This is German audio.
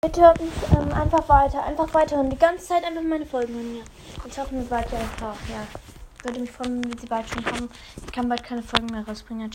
Bitte hört mich ähm, einfach weiter, einfach weiter und die ganze Zeit einfach meine Folgen hören. Ja. Und auch mit weiter einfach, ja. Würde mich freuen, wenn sie bald schon kommen. Ich kann bald keine Folgen mehr rausbringen.